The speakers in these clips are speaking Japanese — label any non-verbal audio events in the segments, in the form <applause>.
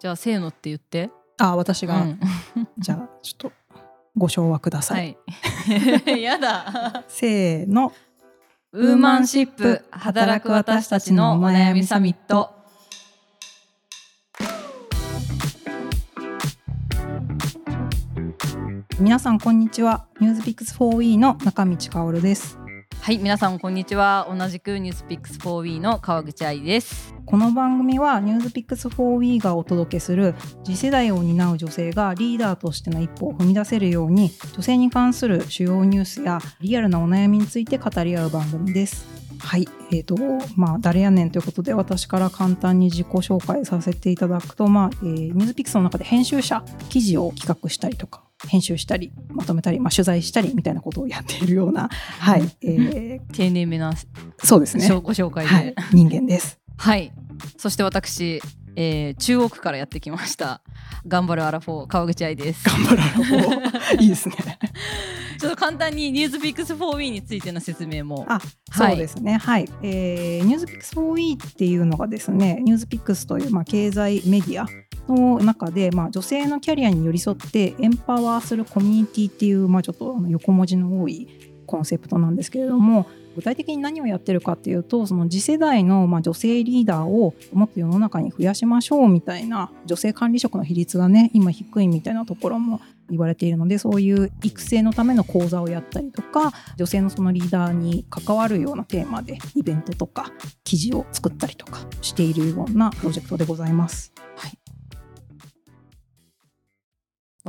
じゃあせーのって言って。あ私が、うん。<laughs> じゃあちょっとご唱和くださ。はい。い <laughs> やだ。せーの。ウーマンシップ働く私たちのお悩みサミット。皆さんこんにちは。ニュースピックス 4E の中道香ですはい皆さんこんにちは同じくニュースピックス 4W の川口愛ですこの番組はニュースピックス 4We がお届けする次世代を担う女性がリーダーとしての一歩を踏み出せるように女性に関する主要ニュースやリアルなお悩みについて語り合う番組です。はい、えーとまあ、誰やねんということで私から簡単に自己紹介させていただくと、まあえーニュースピックスの中で編集者記事を企画したりとか編集したりまとめたり、まあ、取材したりみたいなことをやっているような、はいえ丁寧めなーそうですね、ご紹介で、はい、人間です。はい。そして私、えー中央区からやってきました。頑張るアラフォー川口愛です。頑張らろういいですね。<laughs> ちょっと簡単にニュースピックス 4W についての説明も。あそうですね。はい。えーニュースピックス 4E っていうのがですね、ニュースピックスというまあ経済メディアの中で、まあ、女性のキャリアに寄り添ってエンパワーするコミュニティっていう、まあ、ちょっと横文字の多いコンセプトなんですけれども具体的に何をやってるかっていうとその次世代のま女性リーダーをもっと世の中に増やしましょうみたいな女性管理職の比率がね今低いみたいなところも言われているのでそういう育成のための講座をやったりとか女性のそのリーダーに関わるようなテーマでイベントとか記事を作ったりとかしているようなプロジェクトでございます。はい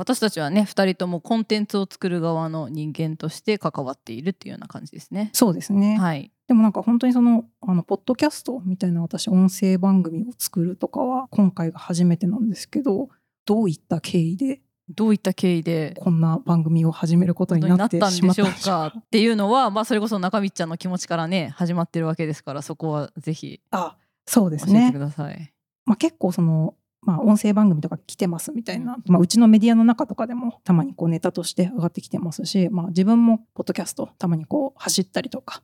私たちはね、二人ともコンテンツを作る側の人間として関わっているっていうような感じですね。そうですね、はい。でもなんか本当にそのあのポッドキャストみたいな私音声番組を作るとかは今回が初めてなんですけどどういった経緯でどういった経緯でこんな番組を始めることになってしまったんでしょうか？っていうのは、まあ、それこそ中道ちゃんの気持ちからね始まってるわけですからそこはぜひあそうです教えてねく。ださい。まあ、結構その、まあ、音声番組とか来てますみたいな、まあ、うちのメディアの中とかでもたまにこうネタとして上がってきてますし、まあ、自分もポッドキャストたまにこう走ったりとか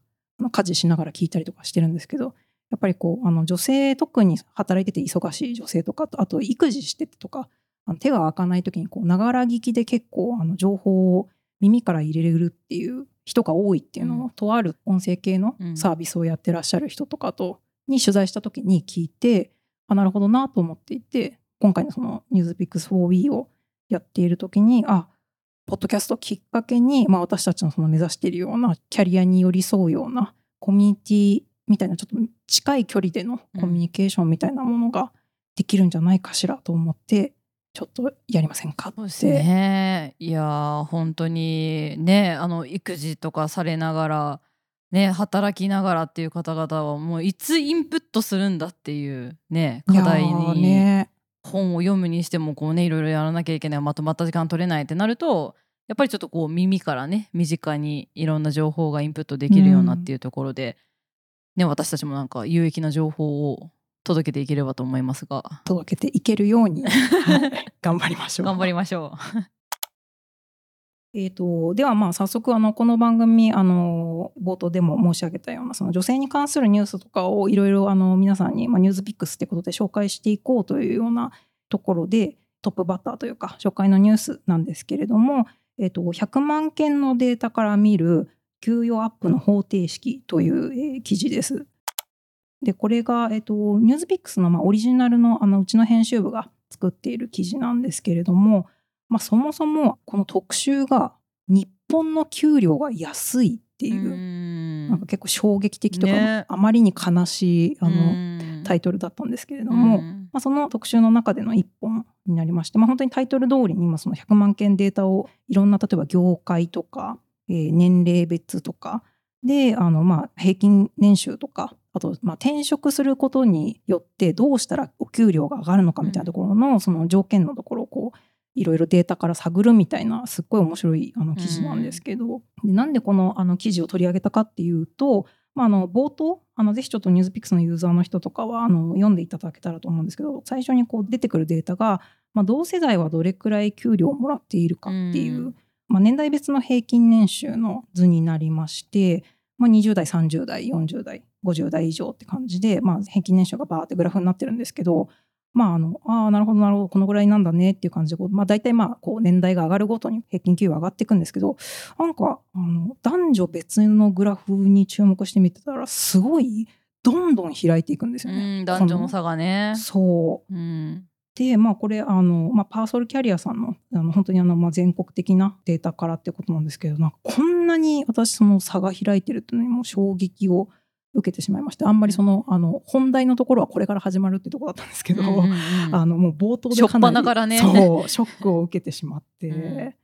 家事しながら聞いたりとかしてるんですけどやっぱりこうあの女性特に働いてて忙しい女性とかとあと育児しててとかあの手が開かない時にこうながら聞きで結構あの情報を耳から入れれるっていう人が多いっていうのを、うん。とある音声系のうん。サービスをやってらっしゃる人とかとに取材した時に聞いてあなるほどなと思っていて今回のその「ニュースピックス 4We」をやっている時にあポッドキャストきっかけに、まあ、私たちのその目指しているようなキャリアに寄り添うようなコミュニティみたいなちょっと近い距離でのコミュニケーションみたいなものができるんじゃないかしらと思ってちょっとやりませんかってそうですね。いやー本当にねあの育児とかされながらね働きながらっていう方々はもういつインプットするんだっていうね課題に、ね本を読むにしてもこうねいろいろやらなきゃいけない。まとまった時間取れないってなるとやっぱりちょっとこう耳からね身近にいろんな情報がインプットできるようなっていうところで、ね私たちもなんか有益な情報を届けていければと思いますが。届けていけるように。はい。頑張りましょう。<laughs> 頑張りましょえー、とではまあ早速あのこの番組あの冒頭でも申し上げたようなその女性に関するニュースとかをいろいろ皆さんに、まあ、ニュースピックスってことで紹介していこうというようなところでトップバッターというか紹介のニュースなんですけれども、えー、と100万件のデータから見る給与アップの方程式という、えー記事です。でこれが、えー、とニュースピックスの、まあ、オリジナルのあのうちの編集部が作っている記事なんですけれどもまあ、そもそもこの特集が日本の給料が安いってう。いう、ん。なんか結構衝撃的とか、ね。あまりに悲しいあの、のタイトルだったんですけれども、うん。まあ、その特集の中での一本になりまして、まあ、本当にタイトル通りに今その100万件データをいろんな例えば業界とか、えー年齢別とかであのまあ平均年収とかあとまあ転職することによってどうしたらお給料が上がるのかみたいなところのその条件のところをこういろいろデータから探るみたいなすっごい面白いあの記事なんですけど、でなんでこのあの記事を取り上げたかっていうと、まあ、あの冒頭あのぜひちょっとニュースピックスのユーザーの人とかはあの読んでいただけたらと思うんですけど最初にこう出てくるデータが、まあ、同世代はどれくらい給料をもらっているかっていう、うん。まあ、年代別の平均年収の図になりまして、まあ、20代30代40代50代以上って感じで、まあ、平均年収がバーってグラフになってるんですけど、まあ、あの、ああ、なるほど、なるほど、このぐらいなんだねっていう感じで、まあ、大体まあ、こう、年代が上がるごとに平均給与上がっていくんですけど、なんか、あの、男女別のグラフに注目してみてたら、すごい、どんどん開いていくんですよね。うん男女の差がね。そう。うんで、まあ、これ、あの、まあ、パーソルキャリアさんの、あの、本当にあの、まあ、全国的なデータからってことなんですけど、なんか、こんなに私、その差が開いてるっていうのにもう衝撃を受けてしまいまして、あんまりその、あの、本題のところはこれから始まるってところだったんですけど、うんうんうん。<laughs> あの、もう冒頭でかなり端からね。そう、ショックを受けてしまって、うん。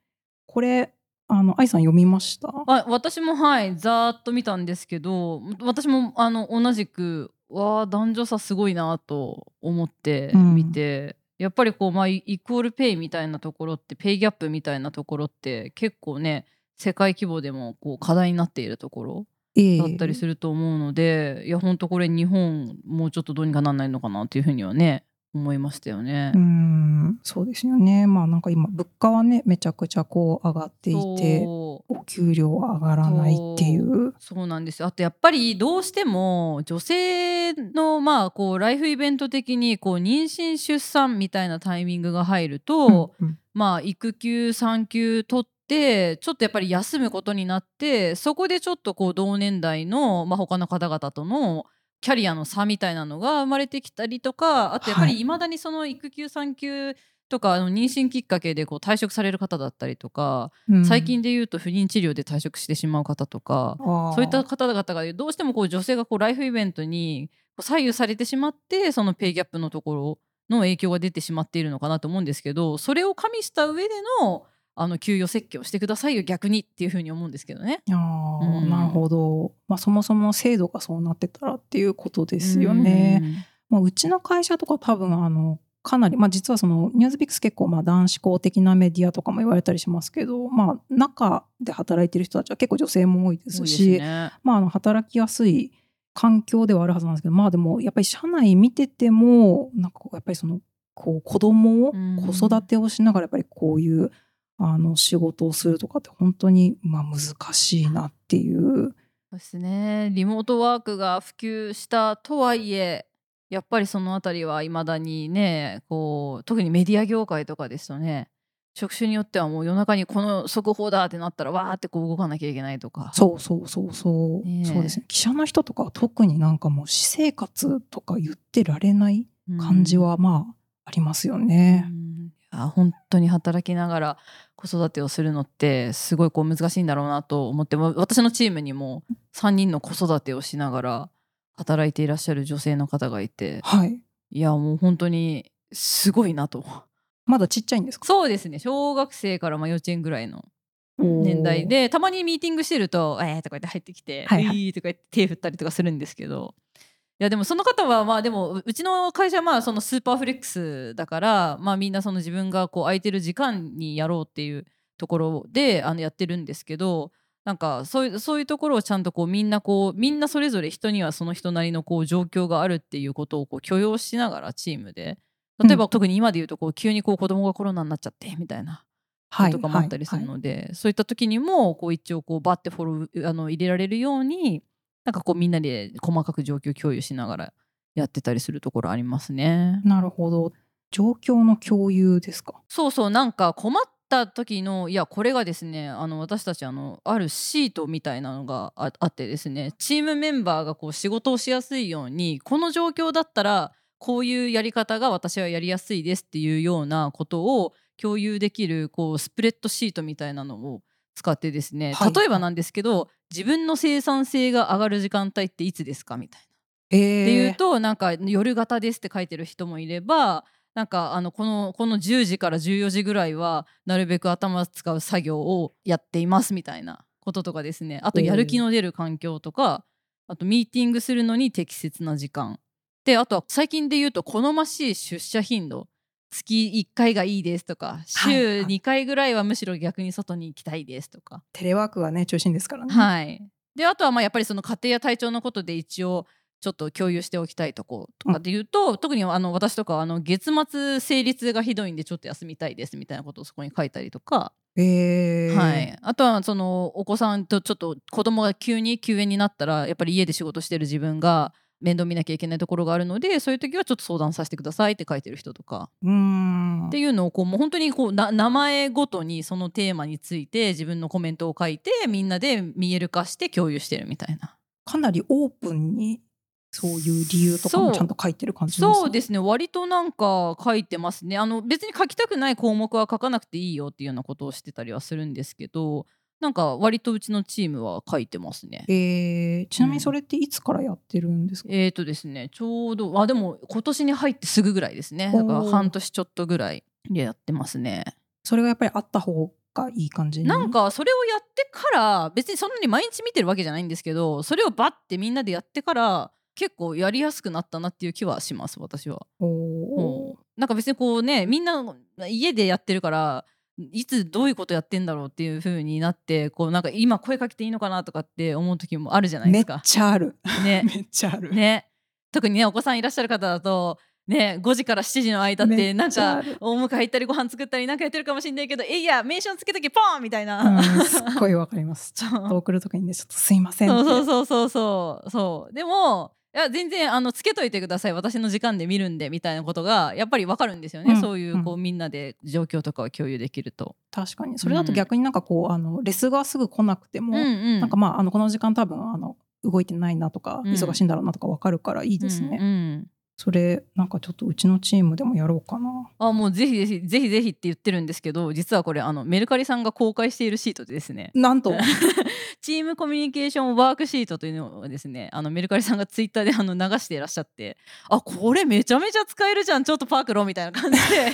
これ、あの、愛さん読みました？あ私もはいざーっと見たんですけど私もあの同じくわあ男女差すごいなと思ってうん。見て、やっぱりこう、まあ、イイクオールペイみたいなところってペイギャップみたいなところって結構ね世界規模でもこう課題になっているところええだったりすると思うので、いや本当これ日本もうちょっとどうにかなんないのかなっていうふうにはね思いましたよねう。ん、そうですよね。まあ、なんか今、物価はね、めちゃくちゃこう上がっていて、お給料は上がらないっていう。そうなんですよあとやっぱりどうしても女性のまあこうライフイベント的にこう妊娠出産みたいなタイミングが入ると、うんうんまあ育休産休取ってちょっとやっぱり休むことになってそこでちょっとこう同年代の、まあ、他の方々とのキャリアの差みたいなのが生まれてきたりとかあとやっぱはいりい。まだにその育休産休とかあの妊娠きっかけでこう退職される方だったりとか、うん最近で言うと不妊治療で退職してしまう方とか、そういった方々がどうしてもこう女性がこうライフイベントに左右されてしまってそのペイギャップのところの影響が出てしまっているのかなと思うんですけどそれを加味した上でのあの給与設計をしてくださいよ逆にっていうふうに思うんですけどね。あーうんなるほど、まあ、そもそも制度がそうなってたらっていうことですよね。まあ、うちの会社とか多分あのかなり、まあ、実はそのニュースピックス結構まあ男子校的なメディアとかも言われたりしますけど、まあ、中で働いてる人たちは結構女性も多いですすしね。まあ、あの働きやすい環境ではあるはずなんですけどまあでもやっぱり社内見ててもなんかやっぱりそのこう子供をうん子育てをしながらやっぱりこういうあの仕事をするとかって本当にまあ難しいなっていう。そうですね。リモートワークが普及したとはいえやっぱりそのあたりはいまだにねこう特にメディア業界とかですとね職種によってはもう夜中にこの速報だってなったらわーってこう動かなきゃいけないとか。そうそうそうそう、ねえ。そうですね。記者の人とかは特になんかもう私生活とか言ってられない感じはまあありますようん、ね。うん。いや本当に働きながら子育てをするのってすごいこう難しいんだろうなと思ってわ私のチームにも3人の子育てをしながら働いていらっしゃる女性の方がいてはい。いやもう本当にすごいなと。まだちっちゃいんですか？そうですね。小学生からまあ幼稚園ぐらいの年代でたまにミーティングしてると「えー」とか言って入ってきて「はいはい。いい」とか言って手振ったりとかするんですけどいやでもその方はまあでもううちの会社はまあそのスーパーフレックスだからまあみんなその自分がこう空いてる時間にやろうっていうところであのやってるんですけどなんかそういうそういうところをちゃんとこうみんなこうみんなそれぞれ人にはその人なりのこう状況があるっていうことをこう許容しながらチームで例えば、うん。特に今で言うとこう急にこう子供がコロナになっちゃってみたいなはいとかもあったりするので、そういった時にもこう一応こうバッてフォローあの入れられるようになんかこうみんなで細かく状況共有しながらやってたりするところありますね。なるほど状況の共有ですか？そうそうなんか困った時のいやこれがですねあの私たちあのあるシートみたいなのがああってですねチームメンバーがこう仕事をしやすいようにこの状況だったらこういうやり方が私はやりやすいですっていうようなことを共有できるこうスプレッドシートみたいなのを使ってですね、はい例えばなんですけど自分の生産性が上がる時間帯っていつですか？みたいな。えー、っていうとなんか夜型ですって書いてる人もいればなんかあのこのこの10時から14時ぐらいはなるべく頭使う作業をやっていますみたいなこととかですね。あとやる気の出る環境とかあとミーティングするのに適切な時間。であとは最近で言うと好ましい出社頻度月1回がいいですとかはい週はい。2回ぐらいはむしろ逆に外に行きたいですとか。テレワークがね中心ですからね。はい、であとはまあやっぱりその家庭や体調のことで一応ちょっと共有しておきたいとことかで言うと、特にあの私とかはあの月末生理痛がひどいんでちょっと休みたいですみたいなことをそこに書いたりとか、えー、はい、あとはそのお子さんとちょっと子供が急に休園になったらやっぱり家で仕事してる自分が面倒見なきゃいけないところがあるのでそういう時はちょっと相談させてくださいって書いてる人とか。うーん。っていうのをこうもう本当にこうな名前ごとにそのテーマについて自分のコメントを書いてみんなで見える化して共有してるみたいな。かなりオープンにそういう理由とかもちゃんと書いてる感じそうですね。割となんか書いてますね。あの別に書きたくない項目は書かなくていいよっていうようなことをしてたりはするんですけどなんか割とうちのチームは書いてますね。えー、ちなみにそれっていつからやってるんですか、えーとですねちょうどあでも今年に入ってすぐぐらいですねだから半年ちょっとぐらいでやってますね。それがやっぱりあった方がいい感じに？なんかそれをやってから別にそんなに毎日見てるわけじゃないんですけどそれをバッてみんなでやってから結構やりやすくなったなっていう気はします私は。おうんなんか別にこうねみんな家でやってるからいつどういうことやってんだろうっていう風になってこうなんか今声かけていいのかなとかって思う時もあるじゃないでめっすか。ちゃある。ね。<laughs> めっちゃある、ね。特にねお子さんいらっしゃる方だとね5時から7時の間っめてなんかお迎え行ったりご飯作ったりなんかやってるかもしれないけど「えいや名称つけときポーン!」みたいな。うん、すっごいわかります。<laughs> ちょっと送る時にねちょっとすいませんそうそうそうそう。そう。でもいや全然あのつけといてください。私の時間で見るんでみたいなことがやっぱりわかるんですよね、うん。そういうこう、うみんなで状況とかを共有できると。確かに。それだと逆になんかこうあのレスがすぐ来なくても、うんうん。なんかまああのこの時間多分あの動いてないなとか、うん。忙しいんだろうなとかわかるからいいですね、うんうんそれなんかちょっとうちのチームでもやろうかな。あもうぜひぜひぜひぜひって言ってるんですけど実はこれあのメルカリさんが公開しているシートでですね。なんと。<laughs> チームコミュニケーションワークシートというのをですねあのメルカリさんがツイッターであの流していらっしゃってあこれめちゃめちゃ使えるじゃんちょっとパークロみたいな感じで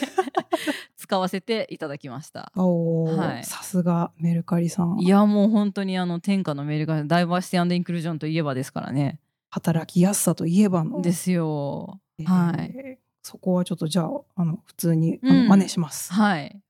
<laughs> 使わせていただきました。はい。さすがメルカリさん。いやもう本当にあの天下のメルカリダイバーシティインクルージョンといえばですからね。働きやすさといえばのですよ。えーはいそこはちょっとじゃああの普通にうん真似します。はい。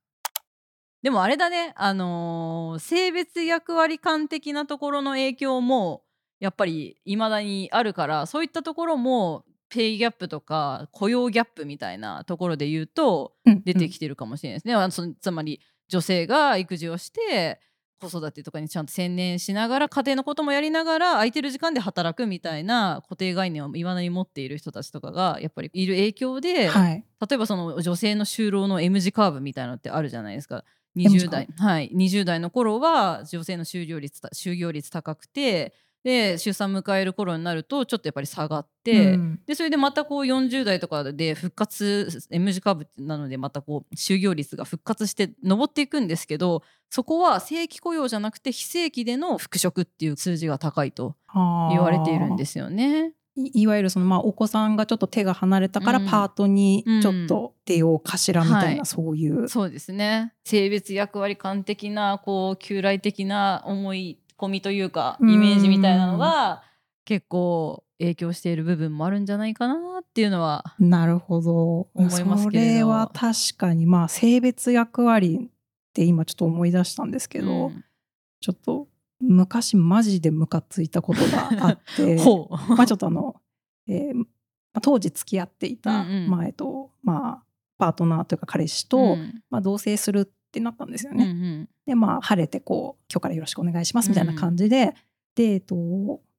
でもあれだね、あのー性別役割感的なところの影響もやっぱり未だにあるからそういったところもペイギャップとか雇用ギャップみたいなところで言うとうん出てきてるかもしれないですね。あのそのつまり女性が育児をして子育てとかにちゃんと専念しながら家庭のこともやりながら空いてる時間で働くみたいな固定概念をいまだに持っている人たちとかがやっぱりいる影響で、はい。例えばその女性の就労の M 字カーブみたいなのってあるじゃないですか。M 字20カー代はい20代の頃は女性の就業率た就業率高くてで出産迎える頃になるとちょっとやっぱり下がって、うん。でそれでまたこう40代とかで復活 M 字カーブなのでまたこう就業率が復活して上っていくんですけどそこは正規雇用じゃなくて非正規での復職っていう数字が高いと言われているんですよね。いいわゆるそのまあお子さんがちょっと手が離れたからうん。パートにちょっと出ようかしらみたいな、はい。そういう。そうですね。性別役割感的なこう旧来的な思い込みというかうん。イメージみたいなのが結構影響している部分もあるんじゃないかなっていうのはなるほど。思いますけれど。それは確かにまあ性別役割って今ちょっと思い出したんですけど、うん。ちょっと昔マジでムカついたことがあって <laughs> まあちょっとあの、えーまあ、当時付き合っていたうんうん。前と、まあパートナーというか彼氏と、うん。まあ、同棲するってなったんですようんうね。ん。でまあ晴れてこう今日からよろしくお願いしますみたいな感じで、でえっと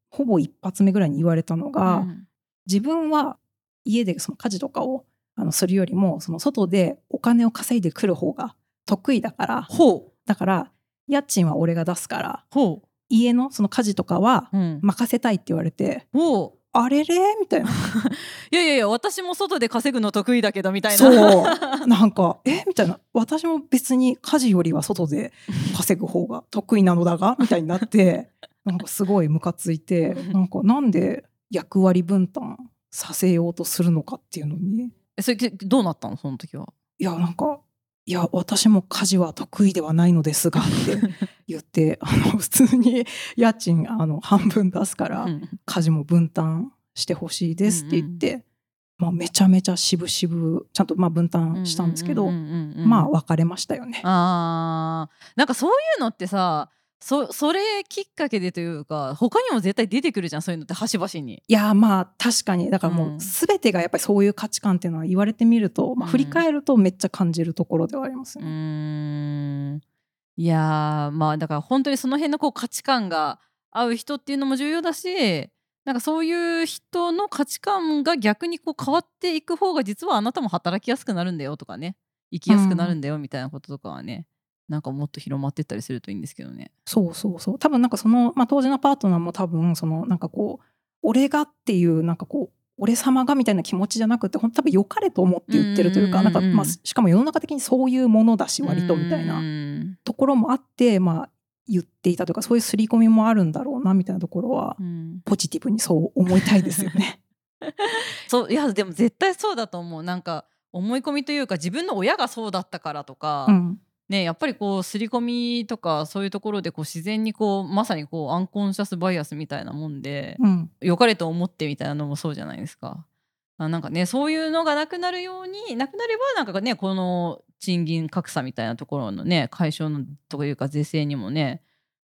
ほぼ一発目ぐらいに言われたのが、うん自分は家でその家事とかをあのするよりもその外でお金を稼いでくる方が得意だからほう。だから家賃は俺が出すからほ家のその家事とかはううん。任せたいって言われて、ほうあれれ？みたいな。<laughs> いやいやいや私も外で稼ぐの得意だけどみたいな。そう。<laughs> なんかえ？みたいな。私も別に家事よりは外で <laughs> 稼ぐ方が得意なのだがみたいになってなんかすごいムカついてなんかなんで役割分担させようとするのかっていうのに。えそれどうなったの？その時は。いやなんかいや私も家事は得意ではないのですがって言って <laughs> あの普通に家賃あの半分出すからうん。家事も分担してほしいですって言って、まあ、めちゃめちゃ渋々ちゃんとまあ分担したんですけど、まあ別れましたよね。あー。なんかそういうのってさそそれきっかけでというか他にも絶対出てくるじゃんそういうのって端々に。いやまあ確かに。だからもう全てがやっぱりそういう価値観っていうのは言われてみると、まあ、うん。振り返るとめっちゃ感じるところではありますね。ーんいやーまあだから本当にその辺のこう価値観が合う人っていうのも重要だしなんかそういう人の価値観が逆にこう変わっていく方が実はあなたも働きやすくなるんだよとかね生きやすくなるんだよみたいなこととかはね、なんかもっと広まってったりするといいんですけどね。そうそうそう多分なんかその、まあ、当時のパートナーも多分そのなんかこう俺がっていうなんかこう俺様がみたいな気持ちじゃなくて本当多分良かれと思って言ってるというかなんかまあしかも世の中的にそういうものだし割とみたいなうん。ところもあってまあ言っていたというかそういう刷り込みもあるんだろうなみたいなところはうん。ポジティブにそう思いたいですよね。<laughs> そういやでも絶対そうだと思う。なんか思い込みというか自分の親がそうだったからとか、うんね、やっぱりこう刷り込みとかそういうところでこう自然にこうまさにこうアンコンシャスバイアスみたいなもんで、うん。良かれと思ってみたいなのもそうじゃないですか。あなんかねそういうのがなくなるようになくなればなんかねこの賃金格差みたいなところのね解消のというか是正にもね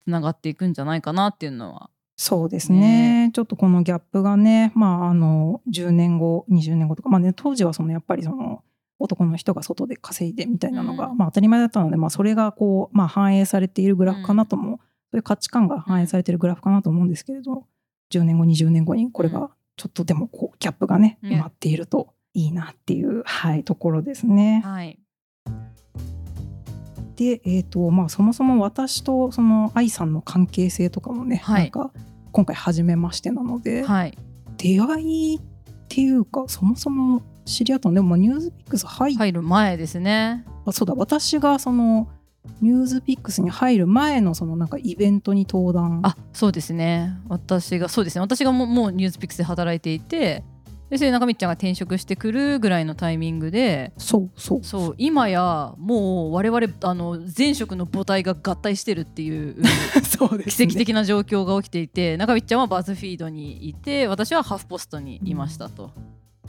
つながっていくんじゃないかなっていうのは。そうですね。ちょっとこのギャップがね、まあ、あの10年後20年後とか、まあね、当時はそのやっぱりその男の人が外で稼いでみたいなのが、うん。まあ、当たり前だったので、まあ、それがこう、まあ、反映されているグラフかなとも、そういう価値観が反映されているグラフかなと思うんですけれど10年後20年後にこれうがちょっとでもこうギャップがねね埋まっているといいなっていう、はい、ところですね。はい。で、えーとまあ、そもそも私とその愛さんの関係性とかもね、はい。なんか今回初めましてなので、はい。出会いっていうかそもそも知り合ったの。でもまあニュースピックス入っ入る前ですね。あそうだ。私がそのニュースピックスに入る前のそのなんかイベントに登壇。あそうですね。私がそうですね。私がもうもうニュースピックスで働いていてでそれで中道ちゃんが転職してくるぐらいのタイミングでそうそう。そう今やもう我々あの前職の母体が合体してるっていう <laughs> そうです、ね、奇跡的な状況が起きていて中道ちゃんはバズフィードにいて私はハーフポストにいましたと。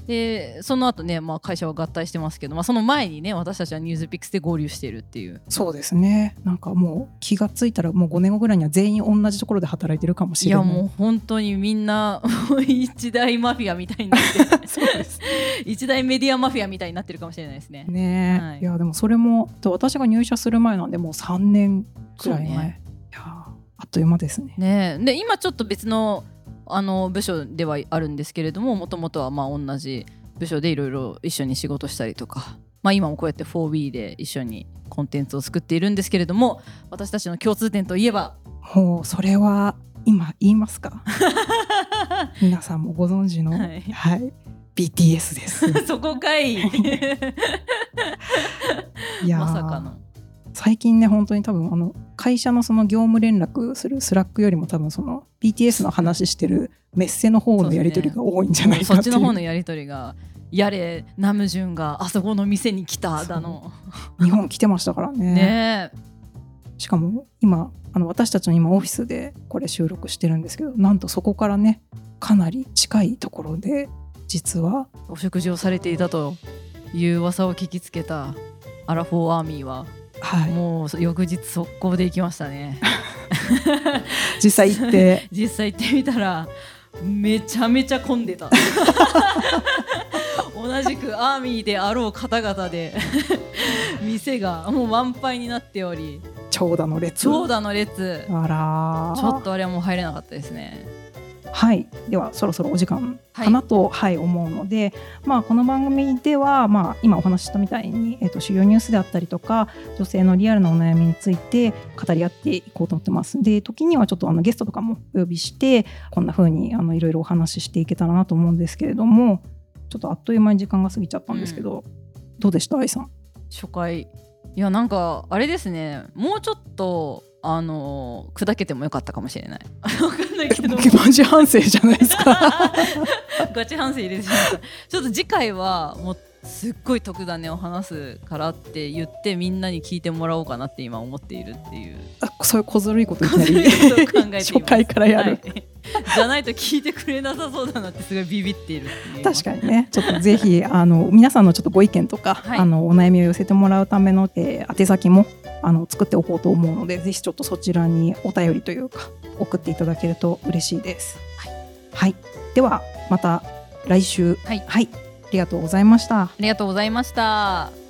でその後ね、まあ、会社は合体してますけど、まあ、その前にね私たちはニュースピックスで合流してるっていう。そうですね。なんかもう気がついたらもう5年後ぐらいには全員同じところで働いてるかもしいやれない。もう本当にみんな一大マフィアみたいになって。<laughs> そうです。一大メディアマフィアみたいになってるかもしれないですね。ね、はい。い、やでもそれも私が入社する前なんでもう3年くらい前、ね。いやあっという間ですね。ねえ。で今ちょっと別のあの部署ではあるんですけれどももともとはまあ同じ部署でいろいろ一緒に仕事したりとか、まあ、今もこうやって 4B で一緒にコンテンツを作っているんですけれども私たちの共通点といえばもうそれは今言いますか？<laughs> 皆さんもご存知の、ははい。い BTS です。<laughs> そこかい。いやー。まさかの。最近ね本当に多分あの会社のその業務連絡する Slack よりも多分その BTS の話してるメッセの方のやり取りが多いんじゃないかそっちっていう。の方のやり取りがやれナムジュンがあそこの店に来ただの。日本来てましたからね。ねえ。しかも今あの私たちの今オフィスでこれ収録してるんですけどなんとそこからねかなり近いところで実はお食事をされていたという噂を聞きつけたアラフォーアーミーははい。もう翌日速攻で行きましたね。<laughs> 実際行って。<laughs> 実際行ってみたらめちゃめちゃ混んでた。<laughs> 同じくアーミーであろう方々で店がもう満杯になっており。長蛇の列。長蛇の列。あらー。ちょっとあれはもう入れなかったですねはい、ではそろそろお時間かなと、はい思うので、まあ、この番組では、まあ、今お話ししたみたいに、えー、と主要ニュースであったりとか女性のリアルなお悩みについて語り合っていこうと思ってます。で時にはちょっとあのゲストとかもお呼びしてこんな風にあのいろいろお話ししていけたらなと思うんですけれどもちょっとあっという間に時間が過ぎちゃったんですけど、どうでした？愛さん。初回。いやなんかあれですね。もうちょっとあの砕けてもよかったかもしれない。<laughs> わかんないけど。マジ反省じゃないですか。<laughs> ガチ反省入れてしまったちょっと次回はもうすっごい特ダネを話すからって言ってみんなに聞いてもらおうかなって今思っているっていう。あそういう小ずるいこといきなり初回からやる、はい。じゃないと聞いてくれなさそうだなってすごいビビっている確かにね。ちょっとぜひあの皆さんのちょっとご意見とか、はい。あのお悩みを寄せてもらうための、えー宛先もあの作っておこうと思うのでぜひちょっとそちらにお便りというか送っていただけると嬉しいです。はい、ではまた来週、はい。ありがとうございました。ありがとうございました